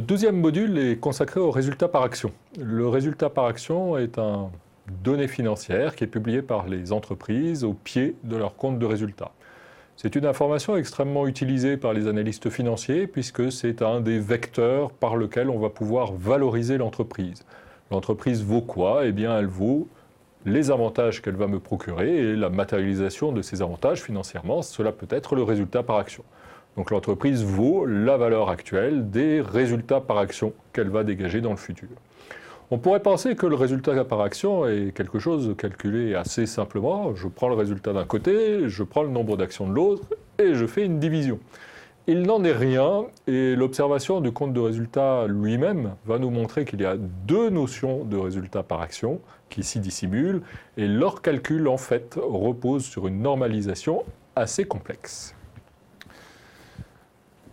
Ce deuxième module est consacré au résultat par action. Le résultat par action est un donnée financière qui est publiée par les entreprises au pied de leur compte de résultat. C'est une information extrêmement utilisée par les analystes financiers puisque c'est un des vecteurs par lequel on va pouvoir valoriser l'entreprise. L'entreprise vaut quoi? Eh bien, elle vaut les avantages qu'elle va me procurer et la matérialisation de ces avantages financièrement, cela peut être le résultat par action. Donc l'entreprise vaut la valeur actuelle des résultats par action qu'elle va dégager dans le futur. On pourrait penser que le résultat par action est quelque chose de calculé assez simplement. Je prends le résultat d'un côté, je prends le nombre d'actions de l'autre et je fais une division. Il n'en est rien et l'observation du compte de résultat lui-même va nous montrer qu'il y a deux notions de résultat par action qui s'y dissimulent et leur calcul en fait repose sur une normalisation assez complexe.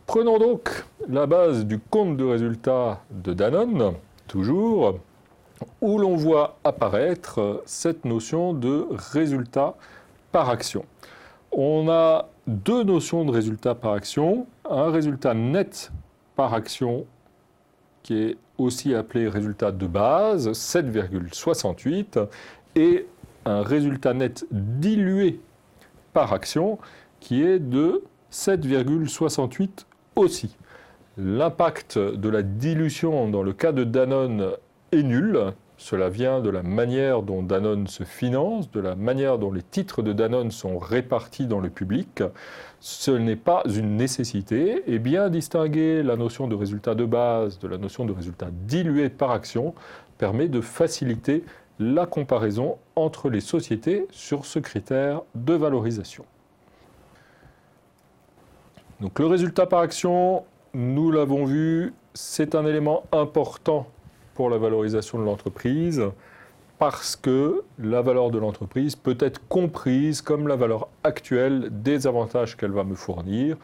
Prenons donc la base du compte de résultat de Danone, toujours, où l'on voit apparaître cette notion de résultat par action. On a deux notions de résultat par action, un résultat net par action qui est aussi appelé résultat de base, 7,68, et un résultat net dilué par action qui est de 7,68 aussi. L'impact de la dilution dans le cas de Danone est nul. Cela vient de la manière dont Danone se finance, de la manière dont les titres de Danone sont répartis dans le public. Ce n'est pas une nécessité. Et bien distinguer la notion de résultat de base de la notion de résultat dilué par action permet de faciliter la comparaison entre les sociétés sur ce critère de valorisation. Donc le résultat par action, nous l'avons vu, c'est un élément important pour la valorisation de l'entreprise parce que la valeur de l'entreprise peut être comprise comme la valeur actuelle des avantages qu'elle va me fournir,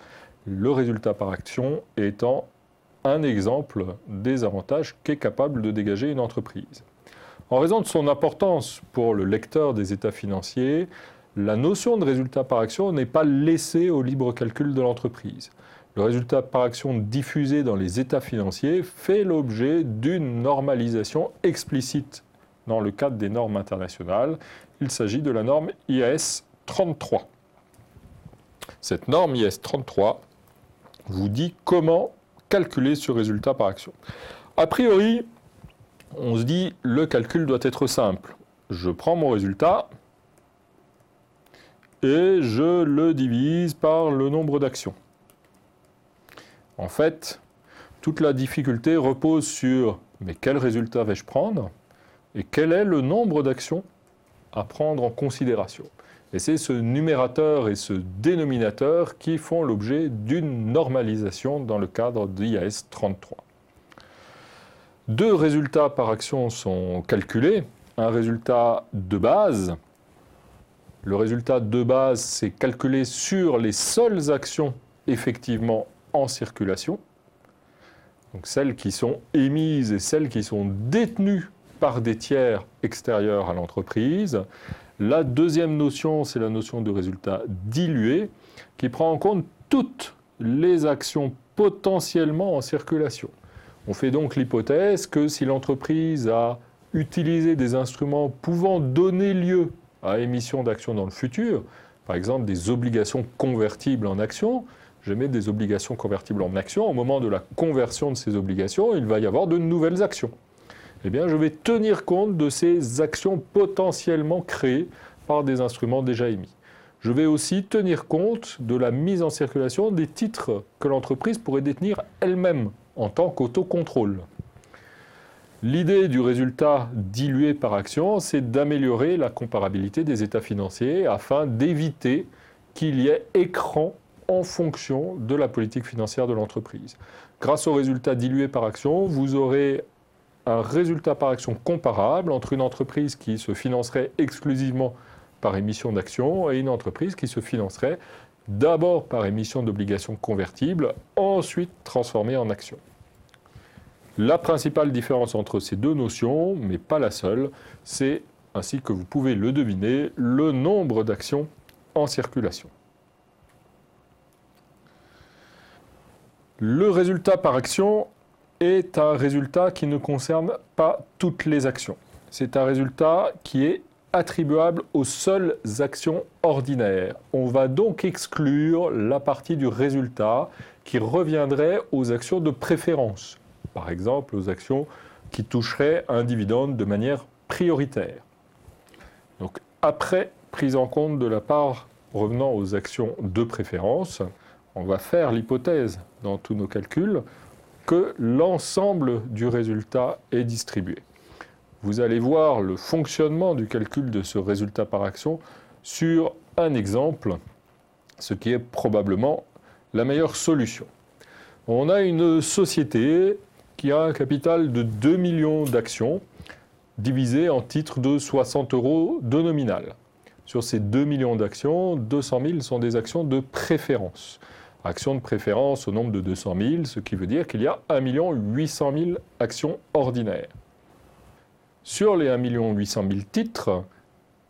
le résultat par action étant un exemple des avantages qu'est capable de dégager une entreprise. En raison de son importance pour le lecteur des états financiers, la notion de résultat par action n'est pas laissée au libre calcul de l'entreprise. Le résultat par action diffusé dans les états financiers fait l'objet d'une normalisation explicite dans le cadre des normes internationales. Il s'agit de la norme IAS 33. Cette norme IAS 33 vous dit comment calculer ce résultat par action. A priori, on se dit le calcul doit être simple. Je prends mon résultat, et je le divise par le nombre d'actions. En fait, toute la difficulté repose sur mais quel résultat vais-je prendre? Et quel est le nombre d'actions à prendre en considération? Et c'est ce numérateur et ce dénominateur qui font l'objet d'une normalisation dans le cadre d'IAS 33. Deux résultats par action sont calculés. Un résultat de base, le résultat de base, c'est calculé sur les seules actions effectivement en circulation, donc celles qui sont émises et celles qui sont détenues par des tiers extérieurs à l'entreprise. La deuxième notion, c'est la notion de résultat dilué, qui prend en compte toutes les actions potentiellement en circulation. On fait donc l'hypothèse que si l'entreprise a utilisé des instruments pouvant donner lieu à émission d'actions dans le futur, par exemple des obligations convertibles en actions, je mets des obligations convertibles en actions, au moment de la conversion de ces obligations, il va y avoir de nouvelles actions. Eh bien, je vais tenir compte de ces actions potentiellement créées par des instruments déjà émis. Je vais aussi tenir compte de la mise en circulation des titres que l'entreprise pourrait détenir elle-même en tant qu'autocontrôle. L'idée du résultat dilué par action, c'est d'améliorer la comparabilité des états financiers afin d'éviter qu'il y ait écran en fonction de la politique financière de l'entreprise. Grâce au résultat dilué par action, vous aurez un résultat par action comparable entre une entreprise qui se financerait exclusivement par émission d'actions et une entreprise qui se financerait d'abord par émission d'obligations convertibles, ensuite transformées en actions. La principale différence entre ces deux notions, mais pas la seule, c'est, ainsi que vous pouvez le deviner, le nombre d'actions en circulation. Le résultat par action est un résultat qui ne concerne pas toutes les actions. C'est un résultat qui est attribuable aux seules actions ordinaires. On va donc exclure la partie du résultat qui reviendrait aux actions de préférence, par exemple aux actions qui toucheraient un dividende de manière prioritaire. Donc après prise en compte de la part revenant aux actions de préférence, on va faire l'hypothèse dans tous nos calculs que l'ensemble du résultat est distribué. Vous allez voir le fonctionnement du calcul de ce résultat par action sur un exemple, ce qui est probablement la meilleure solution. On a une société qui a un capital de 2 millions d'actions divisé en titres de 60 euros de nominal. Sur ces 2 millions d'actions, 200 000 sont des actions de préférence. Actions de préférence au nombre de 200 000, ce qui veut dire qu'il y a 1 800 000 actions ordinaires. Sur les 1 800 000 titres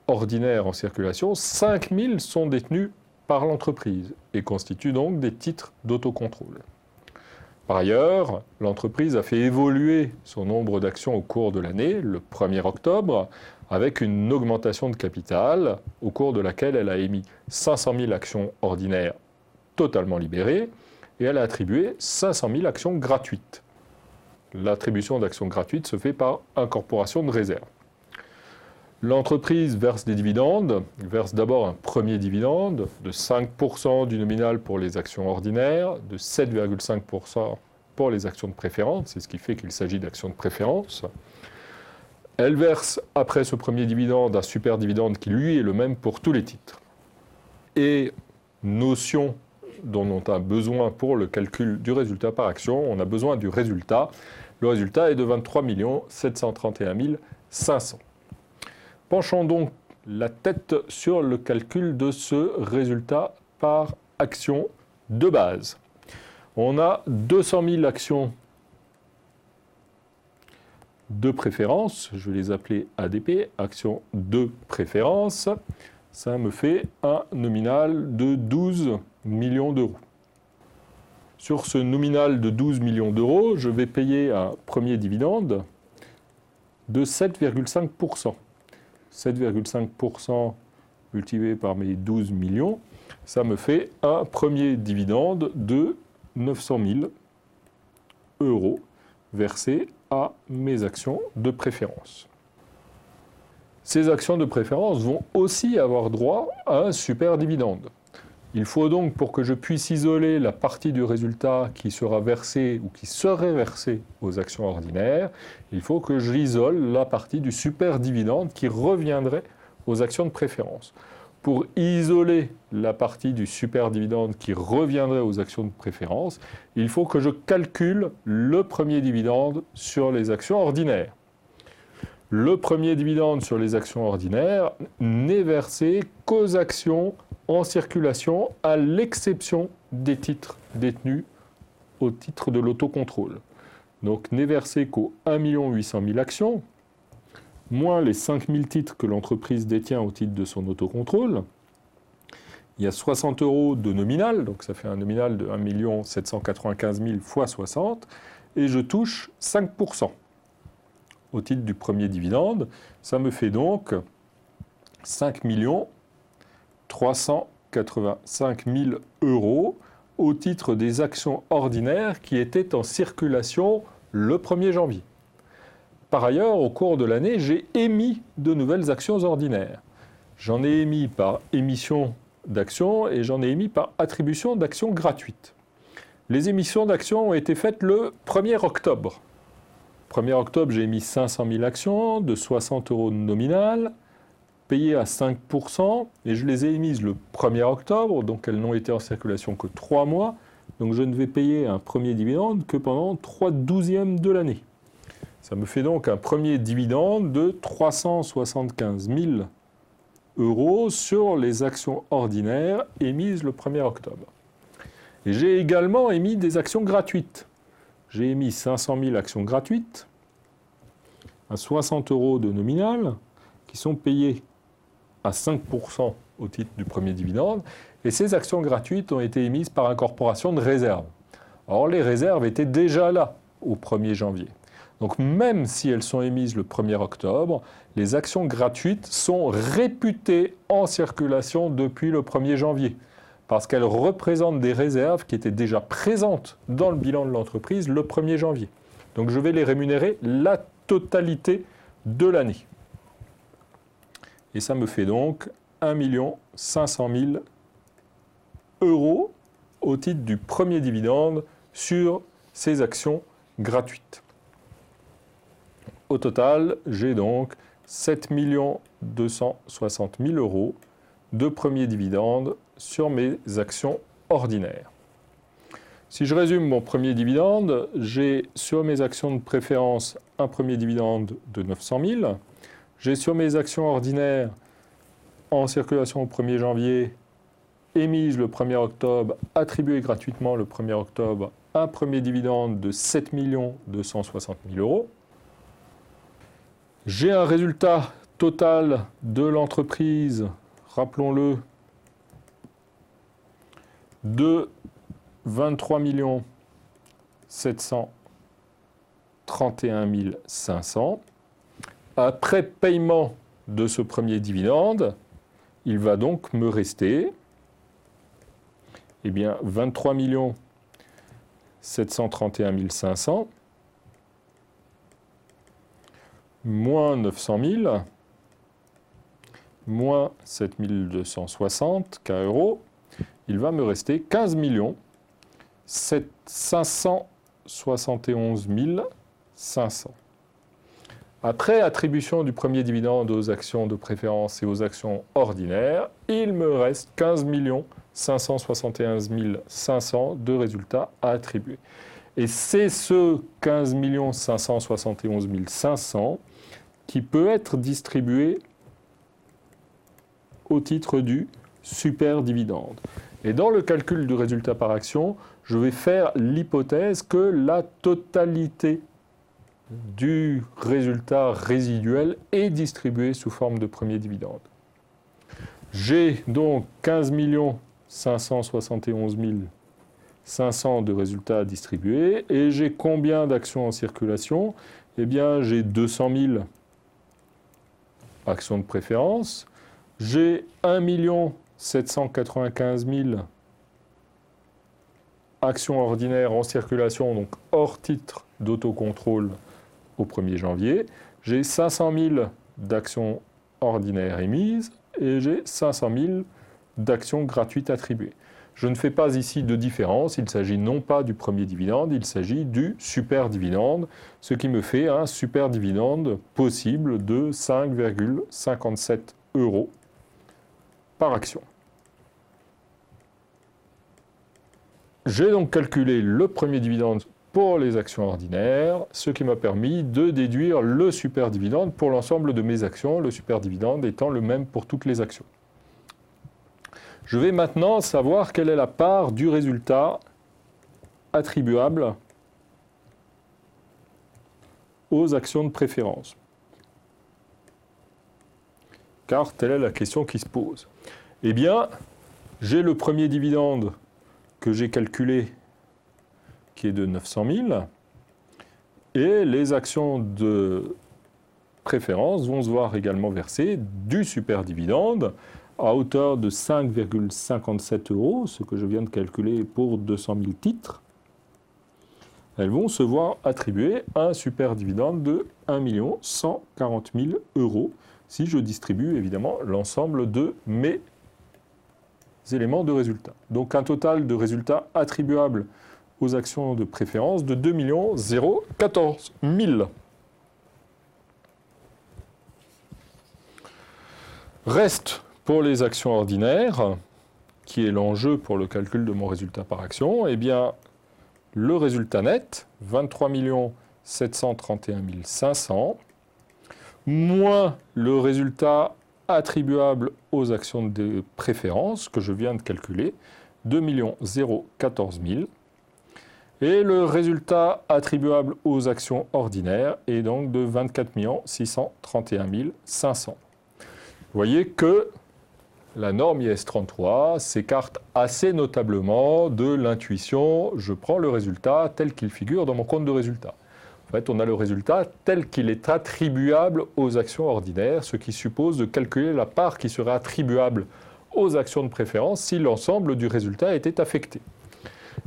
ordinaires en circulation, 5 000 sont détenus par l'entreprise et constituent donc des titres d'autocontrôle. Par ailleurs, l'entreprise a fait évoluer son nombre d'actions au cours de l'année, le 1er octobre, avec une augmentation de capital au cours de laquelle elle a émis 500 000 actions ordinaires totalement libérées et elle a attribué 500 000 actions gratuites. L'attribution d'actions gratuites se fait par incorporation de réserve. L'entreprise verse des dividendes, verse d'abord un premier dividende de 5% du nominal pour les actions ordinaires, de 7,5% pour les actions de préférence, c'est ce qui fait qu'il s'agit d'actions de préférence. Elle verse après ce premier dividende un super dividende qui lui est le même pour tous les titres. Et notion dont on a besoin pour le calcul du résultat par action, on a besoin du résultat. Le résultat est de 23 731 500. Penchons donc la tête sur le calcul de ce résultat par action de base. On a 200 000 actions de préférence, je vais les appeler ADP, actions de préférence. Ça me fait un nominal de 12 millions d'euros. Sur ce nominal de 12 millions d'euros, je vais payer un premier dividende de 7,5%. 7,5% multiplié par mes 12 millions, ça me fait un premier dividende de 900 000 euros versés à mes actions de préférence. Ces actions de préférence vont aussi avoir droit à un super dividende. Il faut donc, pour que je puisse isoler la partie du résultat qui sera versée ou qui serait versée aux actions ordinaires, il faut que j'isole la partie du super dividende qui reviendrait aux actions de préférence. Pour isoler la partie du super dividende qui reviendrait aux actions de préférence, il faut que je calcule le premier dividende sur les actions ordinaires. Le premier dividende sur les actions ordinaires n'est versé qu'aux actions en circulation à l'exception des titres détenus au titre de l'autocontrôle. Donc n'est versé qu'aux 1 800 000 actions, moins les 5 000 titres que l'entreprise détient au titre de son autocontrôle. Il y a 60 euros de nominal, donc ça fait un nominal de 1 795 000 fois 60, et je touche 5% au titre du premier dividende. Ça me fait donc 5 millions 385 000 euros au titre des actions ordinaires qui étaient en circulation le 1er janvier. Par ailleurs, au cours de l'année, j'ai émis de nouvelles actions ordinaires. J'en ai émis par émission d'actions et j'en ai émis par attribution d'actions gratuites. Les émissions d'actions ont été faites le 1er octobre. 1er octobre, j'ai émis 500 000 actions de 60 euros de nominal à 5% et je les ai émises le 1er octobre, donc elles n'ont été en circulation que 3 mois. Donc je ne vais payer un premier dividende que pendant 3 douzièmes de l'année. Ça me fait donc un premier dividende de 375 000 euros sur les actions ordinaires émises le 1er octobre. Et j'ai également émis des actions gratuites. J'ai émis 500 000 actions gratuites à 60 euros de nominal qui sont payées à 5% au titre du premier dividende. Et ces actions gratuites ont été émises par incorporation de réserves. Or, les réserves étaient déjà là au 1er janvier. Donc même si elles sont émises le 1er octobre, les actions gratuites sont réputées en circulation depuis le 1er janvier, parce qu'elles représentent des réserves qui étaient déjà présentes dans le bilan de l'entreprise le 1er janvier. Donc je vais les rémunérer la totalité de l'année. Et ça me fait donc 1 500 000 euros au titre du premier dividende sur ces actions gratuites. Au total, j'ai donc 7 260 000 euros de premier dividende sur mes actions ordinaires. Si je résume mon premier dividende, j'ai sur mes actions de préférence un premier dividende de 900 000. J'ai sur mes actions ordinaires en circulation au 1er janvier, émises le 1er octobre, attribuées gratuitement le 1er octobre, un premier dividende de 7 260 000 euros. J'ai un résultat total de l'entreprise, rappelons-le, de 23 731 500. Après paiement de ce premier dividende, il va donc me rester eh bien, 23 731 500 moins 900 000 moins 7260 K euros, il va me rester 15 571 500. Après attribution du premier dividende aux actions de préférence et aux actions ordinaires, il me reste 15 571 500 de résultats à attribuer. Et c'est ce 15 571 500 qui peut être distribué au titre du super dividende. Et dans le calcul du résultat par action, je vais faire l'hypothèse que la totalité du résultat résiduel est distribué sous forme de premier dividende. J'ai donc 15 571 500 de résultats distribués. Et j'ai combien d'actions en circulation? Eh bien, j'ai 200 000 actions de préférence, j'ai 1 795 000 actions ordinaires en circulation, donc hors titre d'autocontrôle au 1er janvier. J'ai 500 000 d'actions ordinaires émises et j'ai 500 000 d'actions gratuites attribuées. Je ne fais pas ici de différence, il s'agit non pas du premier dividende, il s'agit du super dividende, ce qui me fait un super dividende possible de 5,57 euros par action. J'ai donc calculé le premier dividende pour les actions ordinaires, ce qui m'a permis de déduire le super dividende pour l'ensemble de mes actions, le super dividende étant le même pour toutes les actions. Je vais maintenant savoir quelle est la part du résultat attribuable aux actions de préférence. Car telle est la question qui se pose. Eh bien, j'ai le premier dividende que j'ai calculé de 900 000. Et les actions de préférence vont se voir également verser du super dividende à hauteur de 5,57 euros, ce que je viens de calculer pour 200 000 titres. Elles vont se voir attribuer un super dividende de 1 140 000 euros si je distribue évidemment l'ensemble de mes éléments de résultat. Donc un total de résultats attribuables aux actions de préférence de 2 014 000. Reste pour les actions ordinaires, qui est l'enjeu pour le calcul de mon résultat par action, eh bien, le résultat net, 23 731 500, moins le résultat attribuable aux actions de préférence que je viens de calculer, 2 014 000, et le résultat attribuable aux actions ordinaires est donc de 24 631 500. Vous voyez que la norme IS33 s'écarte assez notablement de l'intuition je prends le résultat tel qu'il figure dans mon compte de résultat. En fait, on a le résultat tel qu'il est attribuable aux actions ordinaires, ce qui suppose de calculer la part qui serait attribuable aux actions de préférence si l'ensemble du résultat était affecté.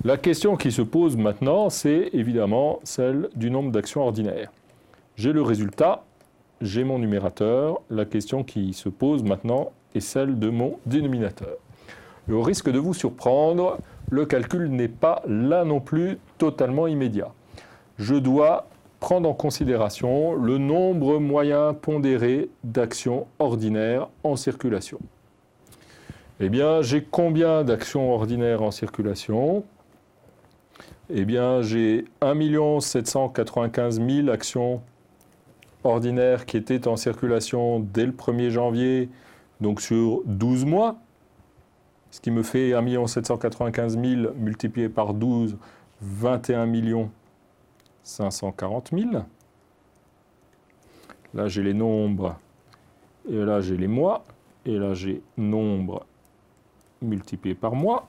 La question qui se pose maintenant, c'est évidemment celle du nombre d'actions ordinaires. J'ai le résultat, j'ai mon numérateur. La question qui se pose maintenant est celle de mon dénominateur. Le risque de vous surprendre, le calcul n'est pas là non plus totalement immédiat. Je dois prendre en considération le nombre moyen pondéré d'actions ordinaires en circulation. Eh bien, j'ai combien d'actions ordinaires en circulation? Eh bien, j'ai 1 795 000 actions ordinaires qui étaient en circulation dès le 1er janvier, donc sur 12 mois, ce qui me fait 1 795 000 multiplié par 12, 21 540 000. Là, j'ai les nombres, et là, j'ai les mois, et là, j'ai nombre multiplié par mois.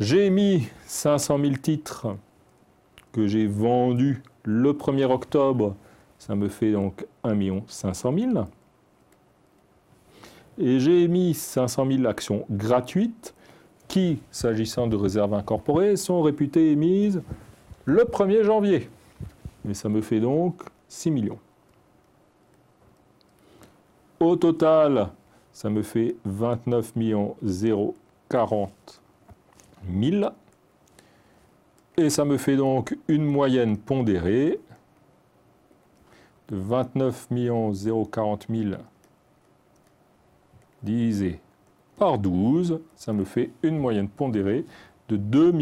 J'ai émis 500 000 titres que j'ai vendus le 1er octobre. Ça me fait donc 1 500 000. Et j'ai émis 500 000 actions gratuites qui, s'agissant de réserves incorporées, sont réputées émises le 1er janvier. Mais ça me fait donc 6 millions. Au total, ça me fait 29 040 000. Et ça me fait donc une moyenne pondérée de 29 040 000 divisé par 12. Ça me fait une moyenne pondérée de 2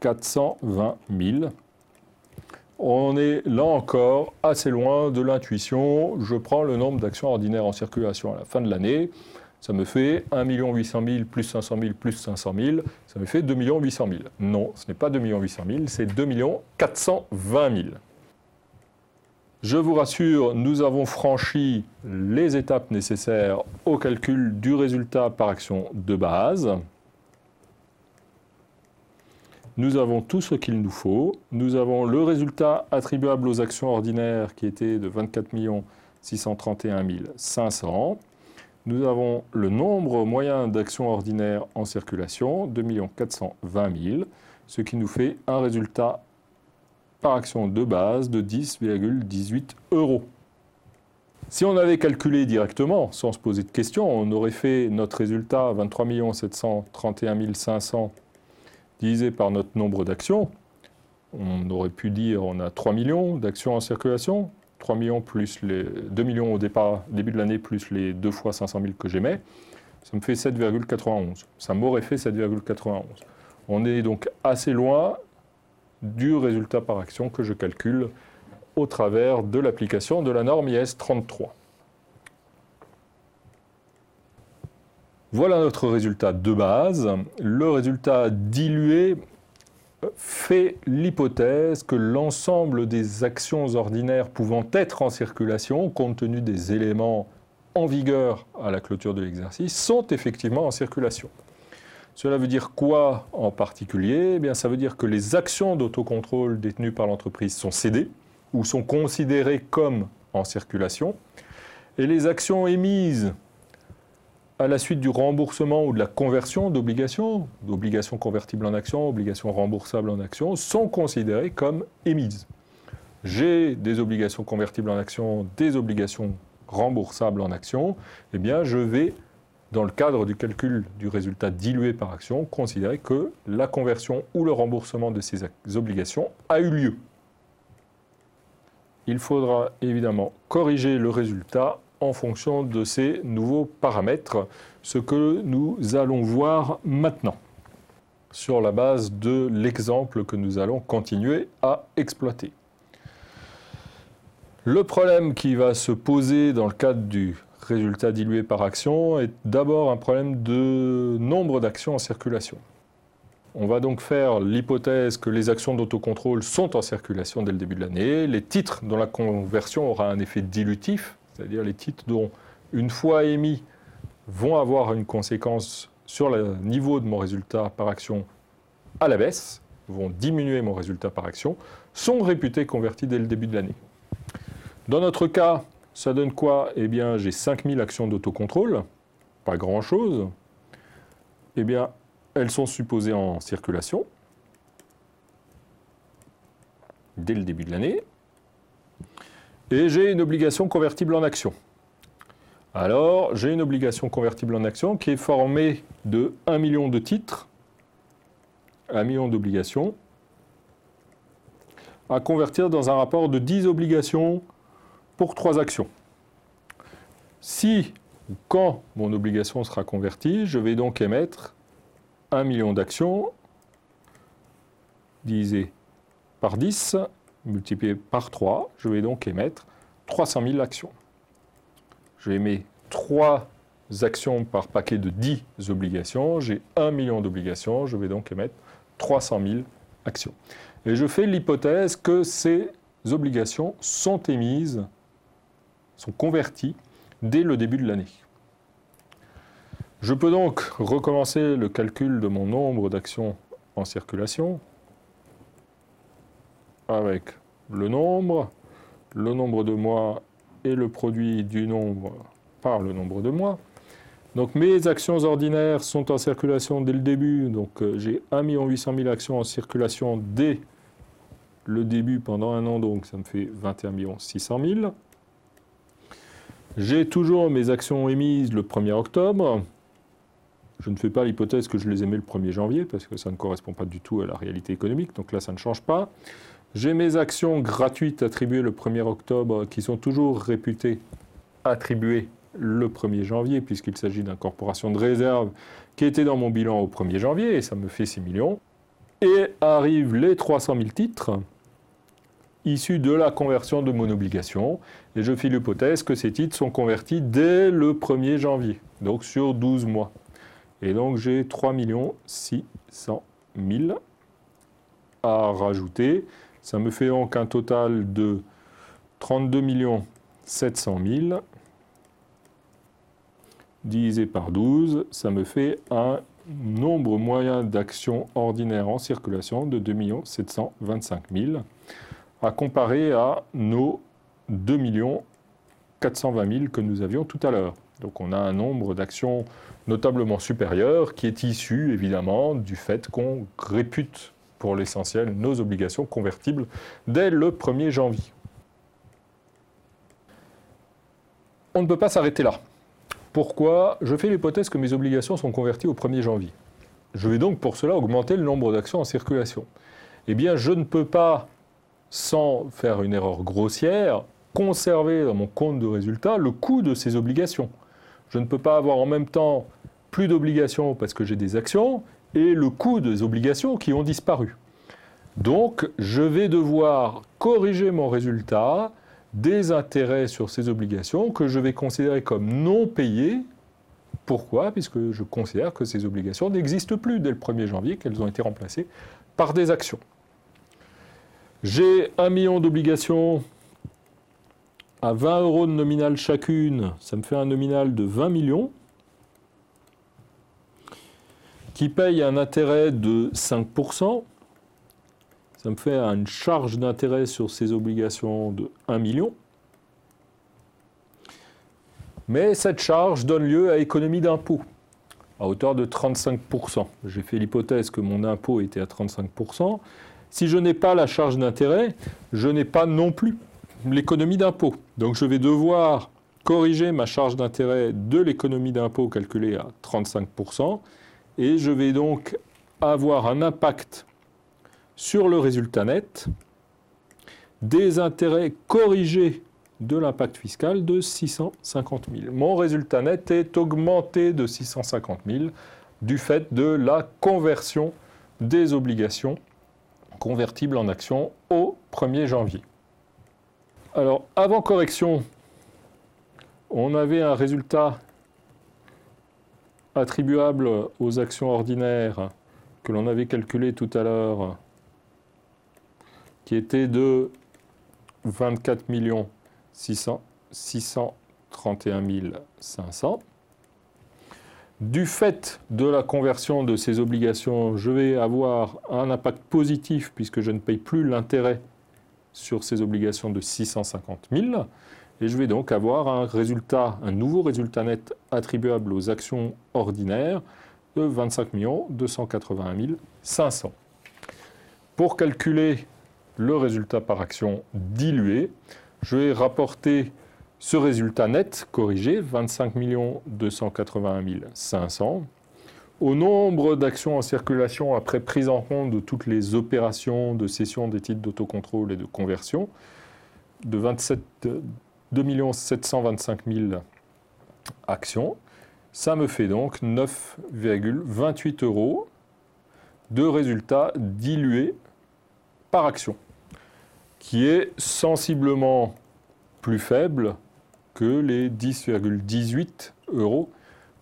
420 000. On est là encore assez loin de l'intuition. Je prends le nombre d'actions ordinaires en circulation à la fin de l'année. Ça me fait 1 800 000 plus 500 000 plus 500 000. Ça me fait 2 800 000. Non, ce n'est pas 2 800 000, c'est 2 420 000. Je vous rassure, nous avons franchi les étapes nécessaires au calcul du résultat par action de base. Nous avons tout ce qu'il nous faut. Nous avons le résultat attribuable aux actions ordinaires qui était de 24 631 500. Nous avons le nombre moyen d'actions ordinaires en circulation, 2 420 000, ce qui nous fait un résultat par action de base de 10,18 euros. Si on avait calculé directement, sans se poser de questions, on aurait fait notre résultat 23 731 500 divisé par notre nombre d'actions, on aurait pu dire on a 3 millions d'actions en circulation, 3 millions plus les 2 millions au départ, début de l'année, plus les 2 fois 500 000 que j'aimais, ça me fait 7,91. Ça m'aurait fait 7,91. On est donc assez loin du résultat par action que je calcule au travers de l'application de la norme IS 33. Voilà notre résultat de base. Le résultat dilué fait l'hypothèse que l'ensemble des actions ordinaires pouvant être en circulation, compte tenu des éléments en vigueur à la clôture de l'exercice, sont effectivement en circulation. Cela veut dire quoi en particulier? Eh bien, Ça veut dire que les actions d'autocontrôle détenues par l'entreprise sont cédées ou sont considérées comme en circulation, et les actions émises à la suite du remboursement ou de la conversion d'obligations, d'obligations convertibles en actions, obligations remboursables en actions, sont considérées comme émises. J'ai des obligations convertibles en actions, des obligations remboursables en actions, eh bien je vais, dans le cadre du calcul du résultat dilué par action, considérer que la conversion ou le remboursement de ces obligations a eu lieu. Il faudra évidemment corriger le résultat en fonction de ces nouveaux paramètres, ce que nous allons voir maintenant sur la base de l'exemple que nous allons continuer à exploiter. Le problème qui va se poser dans le cadre du résultat dilué par action est d'abord un problème de nombre d'actions en circulation. On va donc faire l'hypothèse que les actions d'autocontrôle sont en circulation dès le début de l'année, les titres dont la conversion aura un effet dilutif, c'est-à-dire les titres dont, une fois émis, vont avoir une conséquence sur le niveau de mon résultat par action à la baisse, vont diminuer mon résultat par action, sont réputés convertis dès le début de l'année. Dans notre cas, ça donne quoi? Eh bien, j'ai 5000 actions d'autocontrôle, pas grand-chose. Eh bien, elles sont supposées en circulation dès le début de l'année. Et j'ai une obligation convertible en action. Alors, j'ai une obligation convertible en action qui est formée de 1 million de titres, 1 million d'obligations, à convertir dans un rapport de 10 obligations pour 3 actions. Si ou quand mon obligation sera convertie, je vais donc émettre 1 million d'actions divisé par 10 multiplié par 3, je vais donc émettre 300 000 actions. Je émets 3 actions par paquet de 10 obligations, j'ai 1 million d'obligations, je vais donc émettre 300 000 actions. Et je fais l'hypothèse que ces obligations sont émises, sont converties dès le début de l'année. Je peux donc recommencer le calcul de mon nombre d'actions en circulation avec le nombre, le nombre de mois et le produit du nombre par le nombre de mois. Donc mes actions ordinaires sont en circulation dès le début, donc euh, j'ai 1 800 000 actions en circulation dès le début pendant un an, donc ça me fait 21 600 000. J'ai toujours mes actions émises le 1er octobre. Je ne fais pas l'hypothèse que je les émets le 1er janvier, parce que ça ne correspond pas du tout à la réalité économique, donc là ça ne change pas. J'ai mes actions gratuites attribuées le 1er octobre qui sont toujours réputées attribuées le 1er janvier, puisqu'il s'agit d'incorporation de réserve qui était dans mon bilan au 1er janvier, et ça me fait 6 millions. Et arrivent les 300 000 titres issus de la conversion de mon obligation, et je fais l'hypothèse que ces titres sont convertis dès le 1er janvier, donc sur 12 mois. Et donc j'ai 3 600 000 à rajouter ça me fait donc un total de 32 700 000 divisé par 12, ça me fait un nombre moyen d'actions ordinaires en circulation de 2 725 000 à comparer à nos 2 420 000 que nous avions tout à l'heure. Donc on a un nombre d'actions notablement supérieur qui est issu évidemment du fait qu'on répute pour l'essentiel nos obligations convertibles dès le 1er janvier. On ne peut pas s'arrêter là. Pourquoi Je fais l'hypothèse que mes obligations sont converties au 1er janvier? Je vais donc pour cela augmenter le nombre d'actions en circulation. Eh bien, je ne peux pas, sans faire une erreur grossière, conserver dans mon compte de résultat le coût de ces obligations. Je ne peux pas avoir en même temps plus d'obligations parce que j'ai des actions et le coût des obligations qui ont disparu. Donc, je vais devoir corriger mon résultat des intérêts sur ces obligations que je vais considérer comme non payés. Pourquoi? Puisque je considère que ces obligations n'existent plus dès le 1er janvier, qu'elles ont été remplacées par des actions. J'ai un million d'obligations à 20 euros de nominal chacune, ça me fait un nominal de 20 millions qui paye un intérêt de 5%, ça me fait une charge d'intérêt sur ces obligations de 1 million. Mais cette charge donne lieu à économie d'impôt à hauteur de 35%. J'ai fait l'hypothèse que mon impôt était à 35%. Si je n'ai pas la charge d'intérêt, je n'ai pas non plus l'économie d'impôt. Donc je vais devoir corriger ma charge d'intérêt de l'économie d'impôt calculée à 35% et je vais donc avoir un impact sur le résultat net des intérêts corrigés de l'impact fiscal de 650 000. Mon résultat net est augmenté de 650 000 du fait de la conversion des obligations convertibles en actions au 1er janvier. Alors, avant correction, on avait un résultat attribuable aux actions ordinaires que l'on avait calculé tout à l'heure, qui était de 24 631 500. Du fait de la conversion de ces obligations, je vais avoir un impact positif puisque je ne paye plus l'intérêt sur ces obligations de 650 000. Et je vais donc avoir un résultat, un nouveau résultat net attribuable aux actions ordinaires de 25 281 500. Pour calculer le résultat par action dilué, je vais rapporter ce résultat net corrigé, 25 281 500, au nombre d'actions en circulation après prise en compte de toutes les opérations de cession des titres d'autocontrôle et de conversion, de 27, 2 725 000 actions. Ça me fait donc 9,28 euros de résultat dilué par action, qui est sensiblement plus faible que les 10,18 euros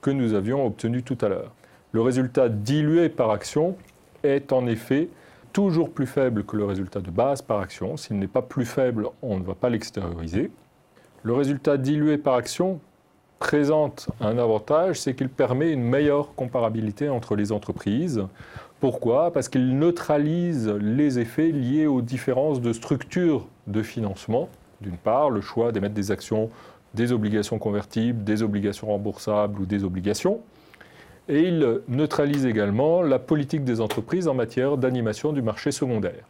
que nous avions obtenus tout à l'heure. Le résultat dilué par action est en effet toujours plus faible que le résultat de base par action. S'il n'est pas plus faible, on ne va pas l'extérioriser. Le résultat dilué par action présente un avantage, c'est qu'il permet une meilleure comparabilité entre les entreprises. Pourquoi? Parce qu'il neutralise les effets liés aux différences de structure de financement. D'une part, le choix d'émettre des actions, des obligations convertibles, des obligations remboursables ou des obligations. Et il neutralise également la politique des entreprises en matière d'animation du marché secondaire.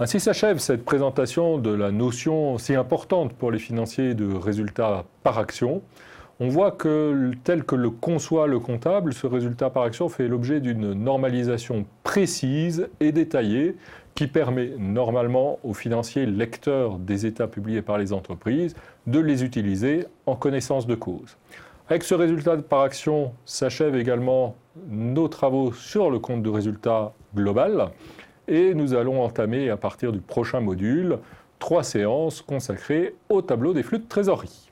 Ainsi s'achève cette présentation de la notion si importante pour les financiers de résultat par action. On voit que tel que le conçoit le comptable, ce résultat par action fait l'objet d'une normalisation précise et détaillée qui permet normalement aux financiers lecteurs des états publiés par les entreprises de les utiliser en connaissance de cause. Avec ce résultat par action s'achèvent également nos travaux sur le compte de résultat global. Et nous allons entamer à partir du prochain module trois séances consacrées au tableau des flux de trésorerie.